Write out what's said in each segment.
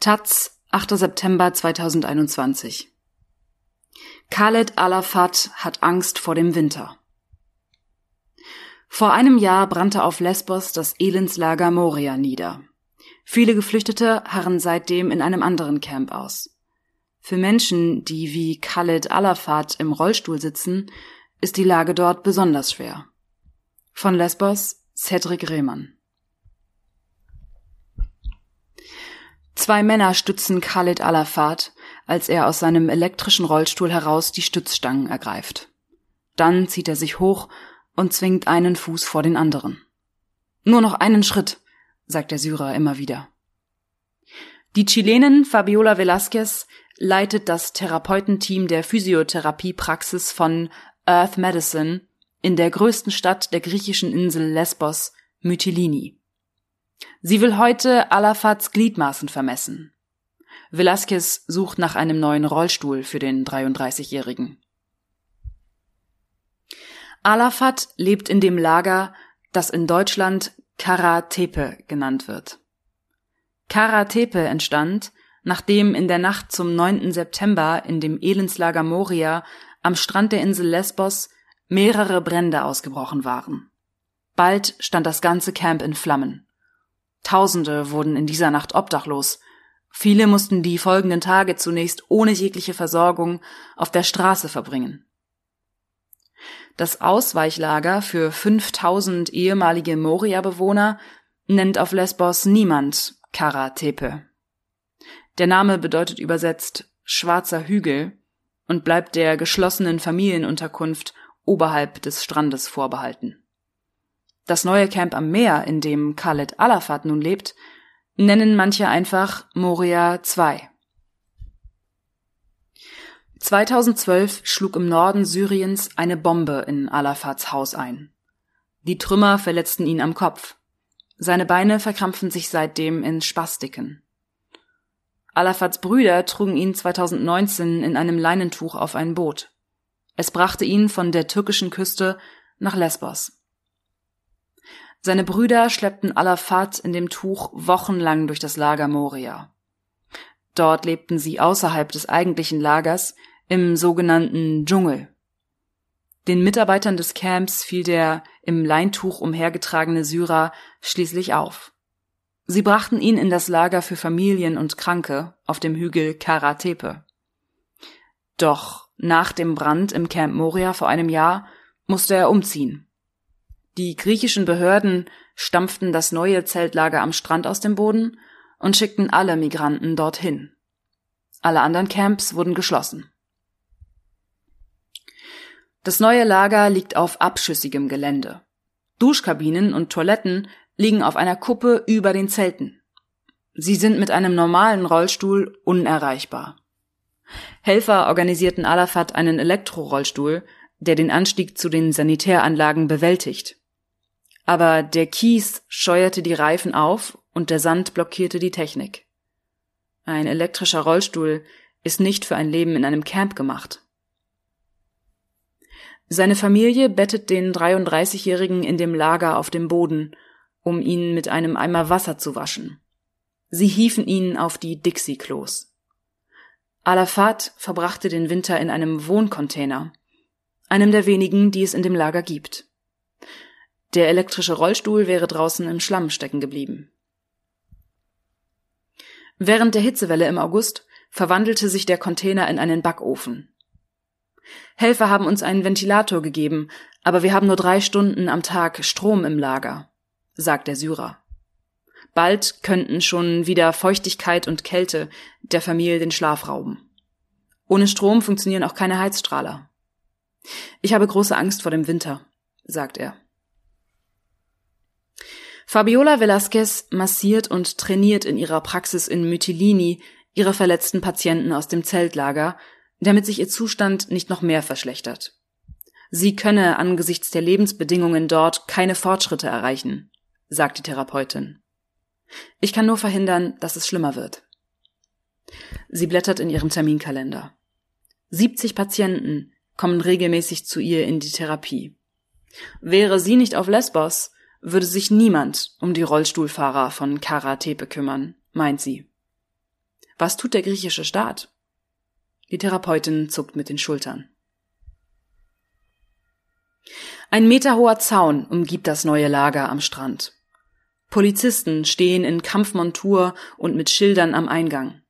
Taz, 8. September 2021. Khaled Alafat hat Angst vor dem Winter. Vor einem Jahr brannte auf Lesbos das Elendslager Moria nieder. Viele Geflüchtete harren seitdem in einem anderen Camp aus. Für Menschen, die wie Khaled Alafat im Rollstuhl sitzen, ist die Lage dort besonders schwer. Von Lesbos, Cedric Rehmann. Zwei Männer stützen Khalid Alafat, als er aus seinem elektrischen Rollstuhl heraus die Stützstangen ergreift. Dann zieht er sich hoch und zwingt einen Fuß vor den anderen. Nur noch einen Schritt, sagt der Syrer immer wieder. Die Chilenin Fabiola Velázquez leitet das Therapeutenteam der Physiotherapiepraxis von Earth Medicine in der größten Stadt der griechischen Insel Lesbos, Mytilini. Sie will heute Alafats Gliedmaßen vermessen. Velasquez sucht nach einem neuen Rollstuhl für den 33-Jährigen. Alafat lebt in dem Lager, das in Deutschland Karatepe genannt wird. Karatepe entstand, nachdem in der Nacht zum 9. September in dem Elendslager Moria am Strand der Insel Lesbos mehrere Brände ausgebrochen waren. Bald stand das ganze Camp in Flammen. Tausende wurden in dieser Nacht obdachlos. Viele mussten die folgenden Tage zunächst ohne jegliche Versorgung auf der Straße verbringen. Das Ausweichlager für 5000 ehemalige Moria-Bewohner nennt auf Lesbos niemand Karatepe. Der Name bedeutet übersetzt schwarzer Hügel und bleibt der geschlossenen Familienunterkunft oberhalb des Strandes vorbehalten. Das neue Camp am Meer, in dem Khaled Alafat nun lebt, nennen manche einfach Moria 2. 2012 schlug im Norden Syriens eine Bombe in Alafats Haus ein. Die Trümmer verletzten ihn am Kopf. Seine Beine verkrampfen sich seitdem in Spastiken. Alafats Brüder trugen ihn 2019 in einem Leinentuch auf ein Boot. Es brachte ihn von der türkischen Küste nach Lesbos. Seine Brüder schleppten Alafat in dem Tuch wochenlang durch das Lager Moria. Dort lebten sie außerhalb des eigentlichen Lagers im sogenannten Dschungel. Den Mitarbeitern des Camps fiel der im Leintuch umhergetragene Syrer schließlich auf. Sie brachten ihn in das Lager für Familien und Kranke auf dem Hügel Karatepe. Doch nach dem Brand im Camp Moria vor einem Jahr musste er umziehen. Die griechischen Behörden stampften das neue Zeltlager am Strand aus dem Boden und schickten alle Migranten dorthin. Alle anderen Camps wurden geschlossen. Das neue Lager liegt auf abschüssigem Gelände. Duschkabinen und Toiletten liegen auf einer Kuppe über den Zelten. Sie sind mit einem normalen Rollstuhl unerreichbar. Helfer organisierten Alafat einen Elektrorollstuhl, der den Anstieg zu den Sanitäranlagen bewältigt aber der Kies scheuerte die Reifen auf und der Sand blockierte die Technik. Ein elektrischer Rollstuhl ist nicht für ein Leben in einem Camp gemacht. Seine Familie bettet den 33-Jährigen in dem Lager auf dem Boden, um ihn mit einem Eimer Wasser zu waschen. Sie hiefen ihn auf die Dixie-Klos. Alafat verbrachte den Winter in einem Wohncontainer, einem der wenigen, die es in dem Lager gibt. Der elektrische Rollstuhl wäre draußen im Schlamm stecken geblieben. Während der Hitzewelle im August verwandelte sich der Container in einen Backofen. Helfer haben uns einen Ventilator gegeben, aber wir haben nur drei Stunden am Tag Strom im Lager, sagt der Syrer. Bald könnten schon wieder Feuchtigkeit und Kälte der Familie den Schlaf rauben. Ohne Strom funktionieren auch keine Heizstrahler. Ich habe große Angst vor dem Winter, sagt er. Fabiola Velasquez massiert und trainiert in ihrer Praxis in Mytilini ihre verletzten Patienten aus dem Zeltlager, damit sich ihr Zustand nicht noch mehr verschlechtert. Sie könne angesichts der Lebensbedingungen dort keine Fortschritte erreichen, sagt die Therapeutin. Ich kann nur verhindern, dass es schlimmer wird. Sie blättert in ihrem Terminkalender. 70 Patienten kommen regelmäßig zu ihr in die Therapie. Wäre sie nicht auf Lesbos, würde sich niemand um die Rollstuhlfahrer von Karatepe kümmern, meint sie. Was tut der griechische Staat? Die Therapeutin zuckt mit den Schultern. Ein meterhoher Zaun umgibt das neue Lager am Strand. Polizisten stehen in Kampfmontur und mit Schildern am Eingang.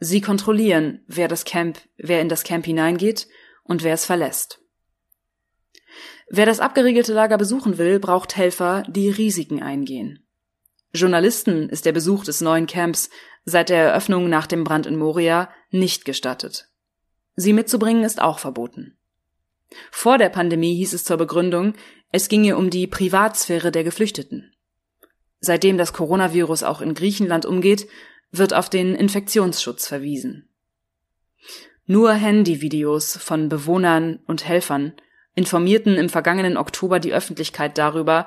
Sie kontrollieren, wer das Camp, wer in das Camp hineingeht und wer es verlässt. Wer das abgeriegelte Lager besuchen will, braucht Helfer, die Risiken eingehen. Journalisten ist der Besuch des neuen Camps seit der Eröffnung nach dem Brand in Moria nicht gestattet. Sie mitzubringen ist auch verboten. Vor der Pandemie hieß es zur Begründung, es ginge um die Privatsphäre der Geflüchteten. Seitdem das Coronavirus auch in Griechenland umgeht, wird auf den Infektionsschutz verwiesen. Nur Handyvideos von Bewohnern und Helfern informierten im vergangenen Oktober die Öffentlichkeit darüber,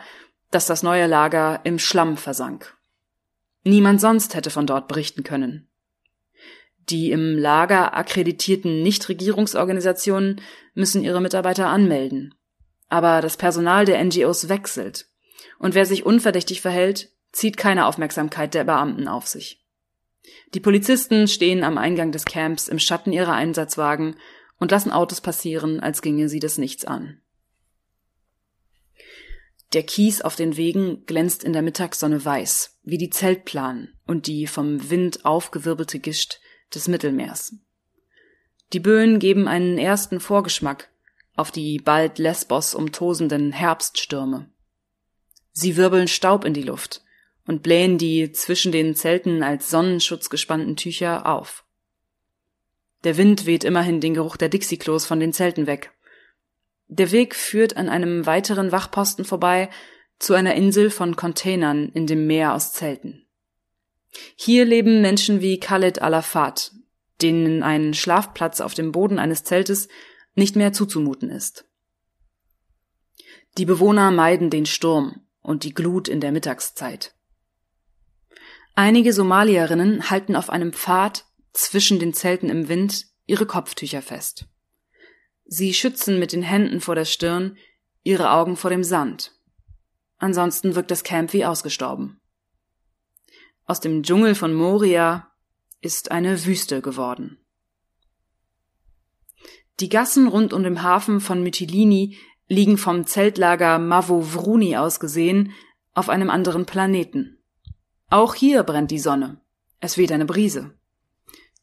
dass das neue Lager im Schlamm versank. Niemand sonst hätte von dort berichten können. Die im Lager akkreditierten Nichtregierungsorganisationen müssen ihre Mitarbeiter anmelden. Aber das Personal der NGOs wechselt. Und wer sich unverdächtig verhält, zieht keine Aufmerksamkeit der Beamten auf sich. Die Polizisten stehen am Eingang des Camps im Schatten ihrer Einsatzwagen und lassen Autos passieren, als ginge sie das nichts an. Der Kies auf den Wegen glänzt in der Mittagssonne weiß, wie die Zeltplanen und die vom Wind aufgewirbelte Gischt des Mittelmeers. Die Böen geben einen ersten Vorgeschmack auf die bald Lesbos umtosenden Herbststürme. Sie wirbeln Staub in die Luft und blähen die zwischen den Zelten als Sonnenschutz gespannten Tücher auf. Der Wind weht immerhin den Geruch der Dixiklos von den Zelten weg. Der Weg führt an einem weiteren Wachposten vorbei zu einer Insel von Containern in dem Meer aus Zelten. Hier leben Menschen wie Khaled Alafat, denen ein Schlafplatz auf dem Boden eines Zeltes nicht mehr zuzumuten ist. Die Bewohner meiden den Sturm und die Glut in der Mittagszeit. Einige Somalierinnen halten auf einem Pfad zwischen den Zelten im Wind ihre Kopftücher fest. Sie schützen mit den Händen vor der Stirn, ihre Augen vor dem Sand. Ansonsten wirkt das Camp wie ausgestorben. Aus dem Dschungel von Moria ist eine Wüste geworden. Die Gassen rund um den Hafen von Mytilini liegen vom Zeltlager Mavovruni aus gesehen auf einem anderen Planeten. Auch hier brennt die Sonne. Es weht eine Brise.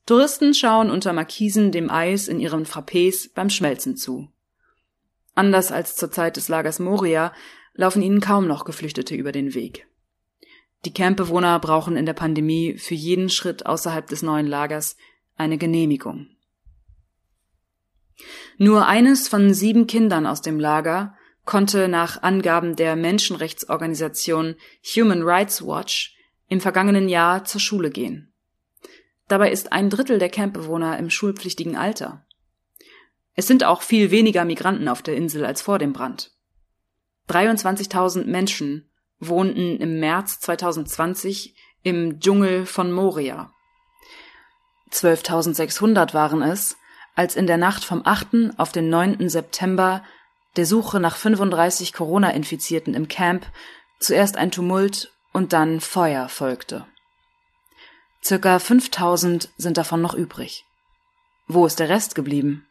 Touristen schauen unter Markisen dem Eis in ihren Frappés beim Schmelzen zu. Anders als zur Zeit des Lagers Moria laufen ihnen kaum noch Geflüchtete über den Weg. Die Campbewohner brauchen in der Pandemie für jeden Schritt außerhalb des neuen Lagers eine Genehmigung. Nur eines von sieben Kindern aus dem Lager konnte nach Angaben der Menschenrechtsorganisation Human Rights Watch im vergangenen Jahr zur Schule gehen. Dabei ist ein Drittel der Campbewohner im schulpflichtigen Alter. Es sind auch viel weniger Migranten auf der Insel als vor dem Brand. 23.000 Menschen wohnten im März 2020 im Dschungel von Moria. 12.600 waren es, als in der Nacht vom 8. auf den 9. September der Suche nach 35 Corona-Infizierten im Camp zuerst ein Tumult und dann Feuer folgte. Circa 5000 sind davon noch übrig. Wo ist der Rest geblieben?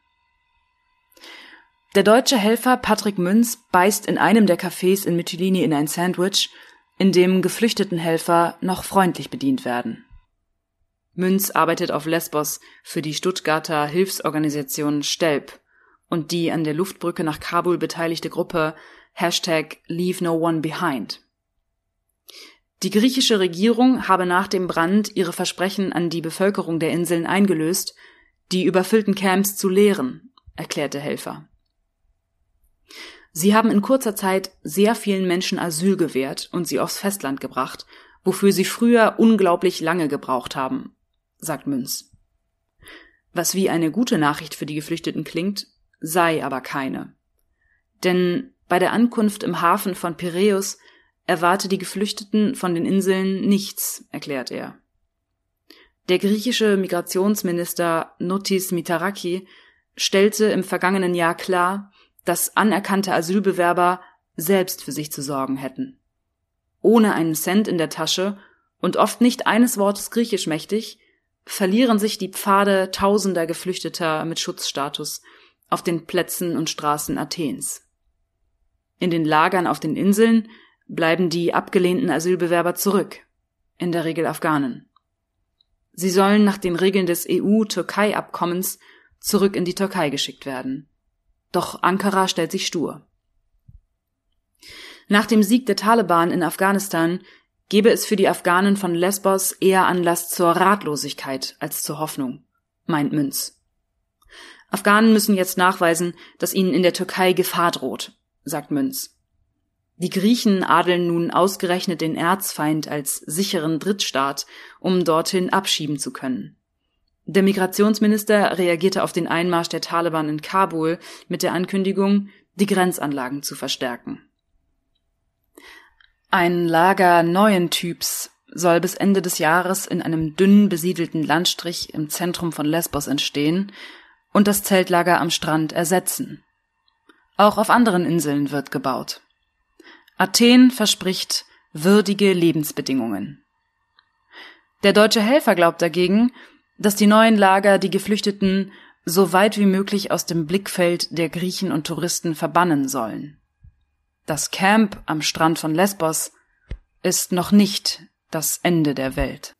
Der deutsche Helfer Patrick Münz beißt in einem der Cafés in Mytilini in ein Sandwich, in dem geflüchteten Helfer noch freundlich bedient werden. Münz arbeitet auf Lesbos für die Stuttgarter Hilfsorganisation Stelp und die an der Luftbrücke nach Kabul beteiligte Gruppe Hashtag Leave No One Behind. Die griechische Regierung habe nach dem Brand ihre Versprechen an die Bevölkerung der Inseln eingelöst, die überfüllten Camps zu leeren, erklärte Helfer. Sie haben in kurzer Zeit sehr vielen Menschen Asyl gewährt und sie aufs Festland gebracht, wofür sie früher unglaublich lange gebraucht haben, sagt Münz. Was wie eine gute Nachricht für die Geflüchteten klingt, sei aber keine. Denn bei der Ankunft im Hafen von Piräus erwarte die Geflüchteten von den Inseln nichts, erklärt er. Der griechische Migrationsminister Notis Mitaraki stellte im vergangenen Jahr klar, dass anerkannte Asylbewerber selbst für sich zu sorgen hätten. Ohne einen Cent in der Tasche und oft nicht eines Wortes griechisch mächtig, verlieren sich die Pfade tausender Geflüchteter mit Schutzstatus auf den Plätzen und Straßen Athens. In den Lagern auf den Inseln bleiben die abgelehnten Asylbewerber zurück, in der Regel Afghanen. Sie sollen nach den Regeln des EU-Türkei-Abkommens zurück in die Türkei geschickt werden. Doch Ankara stellt sich stur. Nach dem Sieg der Taliban in Afghanistan gebe es für die Afghanen von Lesbos eher Anlass zur Ratlosigkeit als zur Hoffnung, meint Münz. Afghanen müssen jetzt nachweisen, dass ihnen in der Türkei Gefahr droht, sagt Münz. Die Griechen adeln nun ausgerechnet den Erzfeind als sicheren Drittstaat, um dorthin abschieben zu können. Der Migrationsminister reagierte auf den Einmarsch der Taliban in Kabul mit der Ankündigung, die Grenzanlagen zu verstärken. Ein Lager neuen Typs soll bis Ende des Jahres in einem dünn besiedelten Landstrich im Zentrum von Lesbos entstehen und das Zeltlager am Strand ersetzen. Auch auf anderen Inseln wird gebaut. Athen verspricht würdige Lebensbedingungen. Der deutsche Helfer glaubt dagegen, dass die neuen Lager die Geflüchteten so weit wie möglich aus dem Blickfeld der Griechen und Touristen verbannen sollen. Das Camp am Strand von Lesbos ist noch nicht das Ende der Welt.